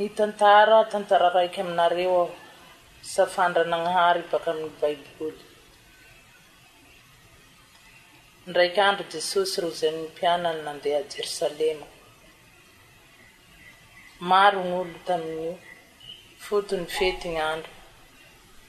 Hitantara tantara raika aminareo aho, safandran'Agnahary baka amin'ny Baiboly. Indraika andro Jesosy rozainy ny mpianany nandeha Jerosalema. Maro ny olona tamin'io, fotony fety ny andro.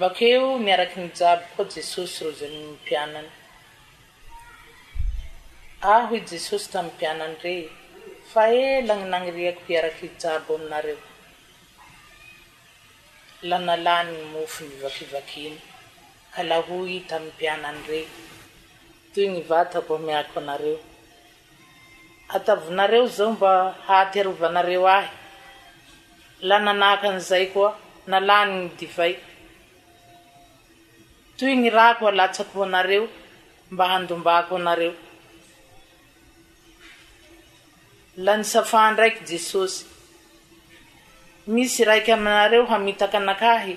Bakeo miaraky ny jabo koa Jesosy ro zay ny mpianany. Aho hoy Jesosy tamin'ny mpianany rey, fa ela gny nagniriako hiaraka hijabo aminareo. La nalany gny mofo nivakivakiny, ka la hoy i tamin'ny mpianany rey, Toy gny vatako ameako anareo, Atavinareo izao mba hahaterovanareo ahy. La nanahaka an'izay koa, na lany ny divay. Toy ny rako alatsako ho anareo mba handombako anareo. La nisafà ndraiky Jesosy. Misy iraika aminareo hamitaka anakahy.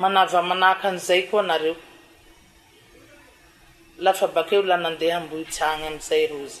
Manava manahaka an'izay koa nareo. La fa bakeo la nandeha Ambohitsa agny amizay Rozy.